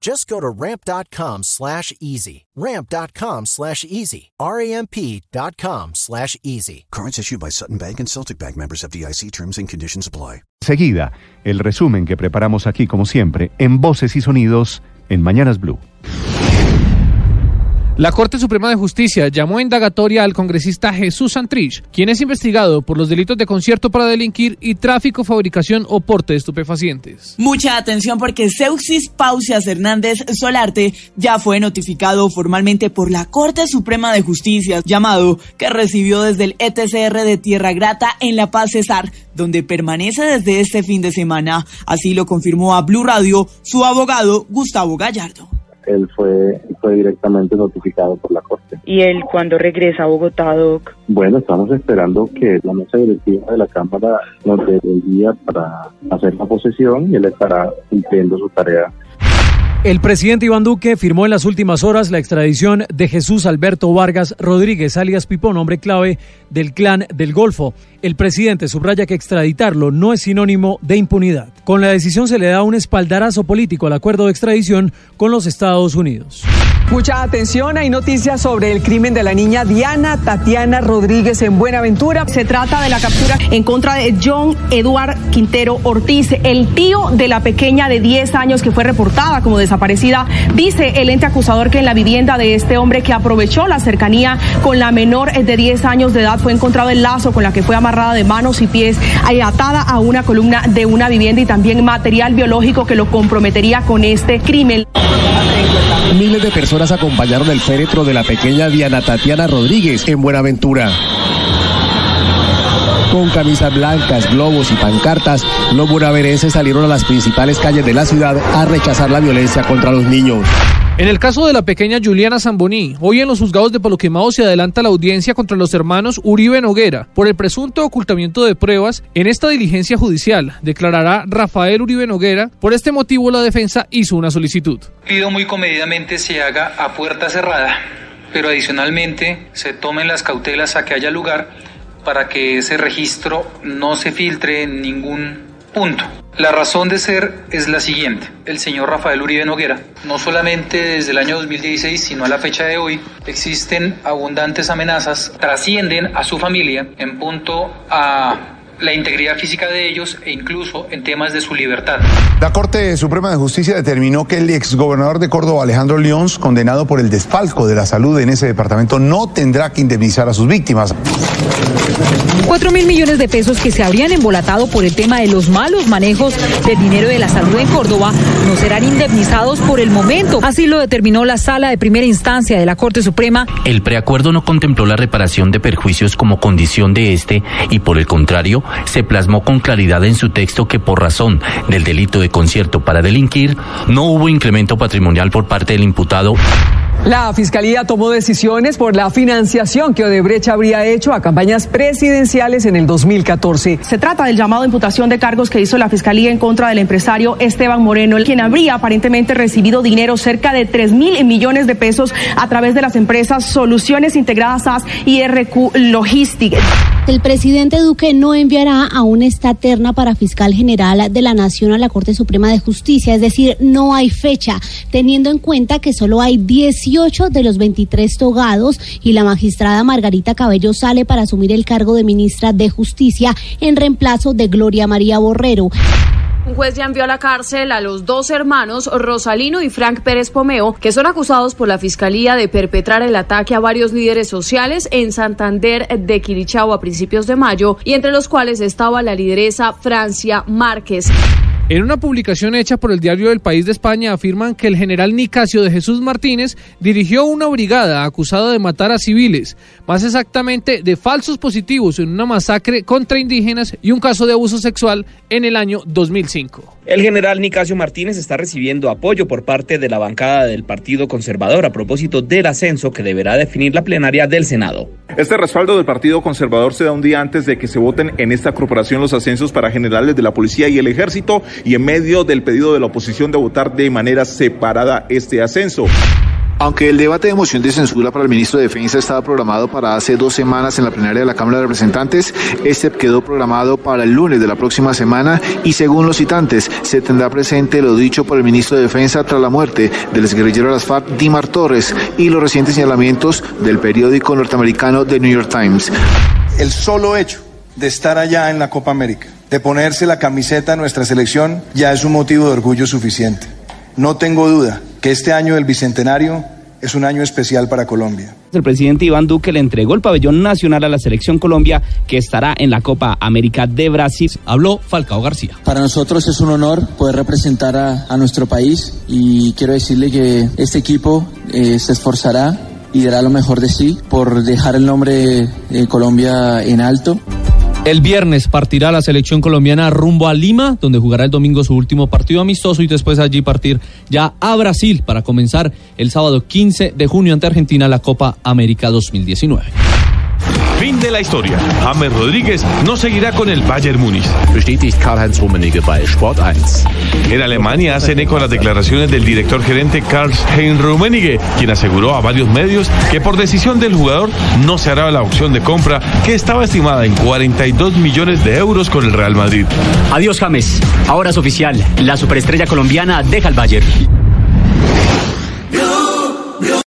Just go to ramp.com slash easy. Ramp.com slash easy. R-A-M-P.com slash easy. Cards issued by Sutton Bank and Celtic Bank members of DIC terms and conditions apply. Seguida, el resumen que preparamos aquí, como siempre, en voces y sonidos en Mañanas Blue. La Corte Suprema de Justicia llamó indagatoria al congresista Jesús Santrich, quien es investigado por los delitos de concierto para delinquir y tráfico, fabricación o porte de estupefacientes. Mucha atención porque Seuxis Pausias Hernández Solarte ya fue notificado formalmente por la Corte Suprema de Justicia, llamado que recibió desde el ETCR de Tierra Grata en La Paz Cesar, donde permanece desde este fin de semana. Así lo confirmó a Blue Radio su abogado Gustavo Gallardo él fue, fue directamente notificado por la Corte. ¿Y él cuándo regresa a Bogotá, Doc? Bueno, estamos esperando que la mesa directiva de la Cámara nos dé el día para hacer la posesión y él estará cumpliendo su tarea el presidente Iván Duque firmó en las últimas horas la extradición de Jesús Alberto Vargas Rodríguez, alias Pipón, hombre clave del clan del Golfo. El presidente subraya que extraditarlo no es sinónimo de impunidad. Con la decisión se le da un espaldarazo político al acuerdo de extradición con los Estados Unidos. Mucha atención, hay noticias sobre el crimen de la niña Diana Tatiana Rodríguez en Buenaventura. Se trata de la captura en contra de John Eduard Quintero Ortiz, el tío de la pequeña de 10 años que fue reportada como desaparecida. Dice el ente acusador que en la vivienda de este hombre que aprovechó la cercanía con la menor de 10 años de edad fue encontrado el lazo con la que fue amarrada de manos y pies, atada a una columna de una vivienda y también material biológico que lo comprometería con este crimen. Miles de personas acompañaron el féretro de la pequeña Diana Tatiana Rodríguez en Buenaventura. Con camisas blancas, globos y pancartas, los buenaverenses salieron a las principales calles de la ciudad a rechazar la violencia contra los niños. En el caso de la pequeña Juliana Zamboní, hoy en los juzgados de Palo Quemado se adelanta la audiencia contra los hermanos Uribe Noguera por el presunto ocultamiento de pruebas. En esta diligencia judicial declarará Rafael Uribe Noguera. Por este motivo la defensa hizo una solicitud. Pido muy comedidamente se haga a puerta cerrada, pero adicionalmente se tomen las cautelas a que haya lugar para que ese registro no se filtre en ningún punto. La razón de ser es la siguiente. El señor Rafael Uribe Noguera, no solamente desde el año 2016, sino a la fecha de hoy, existen abundantes amenazas, trascienden a su familia en punto a la integridad física de ellos e incluso en temas de su libertad. La Corte Suprema de Justicia determinó que el exgobernador de Córdoba, Alejandro León, condenado por el desfalco de la salud en ese departamento, no tendrá que indemnizar a sus víctimas. Cuatro mil millones de pesos que se habrían embolatado por el tema de los malos manejos del dinero de la salud en Córdoba no serán indemnizados por el momento. Así lo determinó la sala de primera instancia de la Corte Suprema. El preacuerdo no contempló la reparación de perjuicios como condición de este y por el contrario se plasmó con claridad en su texto que por razón del delito de concierto para delinquir no hubo incremento patrimonial por parte del imputado. La Fiscalía tomó decisiones por la financiación que Odebrecht habría hecho a campañas presidenciales en el 2014. Se trata del llamado a imputación de cargos que hizo la Fiscalía en contra del empresario Esteban Moreno, quien habría aparentemente recibido dinero cerca de 3 mil millones de pesos a través de las empresas Soluciones Integradas SAS y RQ Logistics. El presidente Duque no enviará a una estaterna para fiscal general de la Nación a la Corte Suprema de Justicia, es decir, no hay fecha, teniendo en cuenta que solo hay 18 de los 23 togados y la magistrada Margarita Cabello sale para asumir el cargo de ministra de Justicia en reemplazo de Gloria María Borrero. Un juez ya envió a la cárcel a los dos hermanos, Rosalino y Frank Pérez Pomeo, que son acusados por la Fiscalía de perpetrar el ataque a varios líderes sociales en Santander de Quirichao a principios de mayo, y entre los cuales estaba la lideresa Francia Márquez. En una publicación hecha por el diario del País de España afirman que el general Nicasio de Jesús Martínez dirigió una brigada acusada de matar a civiles, más exactamente de falsos positivos en una masacre contra indígenas y un caso de abuso sexual en el año 2005. El general Nicasio Martínez está recibiendo apoyo por parte de la bancada del Partido Conservador a propósito del ascenso que deberá definir la plenaria del Senado. Este respaldo del Partido Conservador se da un día antes de que se voten en esta corporación los ascensos para generales de la policía y el ejército y en medio del pedido de la oposición de votar de manera separada este ascenso. Aunque el debate de moción de censura para el ministro de Defensa estaba programado para hace dos semanas en la plenaria de la Cámara de Representantes, este quedó programado para el lunes de la próxima semana y según los citantes se tendrá presente lo dicho por el ministro de Defensa tras la muerte del exguerrillero de las FARC, Dimar Torres, y los recientes señalamientos del periódico norteamericano The New York Times. El solo hecho de estar allá en la Copa América, de ponerse la camiseta de nuestra selección, ya es un motivo de orgullo suficiente. No tengo duda que este año del Bicentenario es un año especial para Colombia. El presidente Iván Duque le entregó el pabellón nacional a la selección Colombia que estará en la Copa América de Brasil. Habló Falcao García. Para nosotros es un honor poder representar a, a nuestro país y quiero decirle que este equipo eh, se esforzará y dará lo mejor de sí por dejar el nombre de Colombia en alto. El viernes partirá la selección colombiana rumbo a Lima, donde jugará el domingo su último partido amistoso y después allí partir ya a Brasil para comenzar el sábado 15 de junio ante Argentina la Copa América 2019. Fin de la historia. James Rodríguez no seguirá con el Bayern Múnich. Bestätigt Karl-Heinz Rummenigge bei Sport 1. En Alemania hacen eco las declaraciones del director gerente Karl-Heinz Rummenigge, quien aseguró a varios medios que por decisión del jugador no se hará la opción de compra que estaba estimada en 42 millones de euros con el Real Madrid. Adiós James. Ahora es oficial. La superestrella colombiana deja el Bayern.